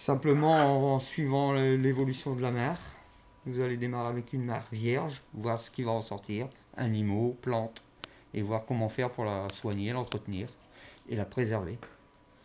Simplement en suivant l'évolution de la mer. Vous allez démarrer avec une mer vierge, voir ce qui va en sortir, animaux, plantes, et voir comment faire pour la soigner, l'entretenir et la préserver.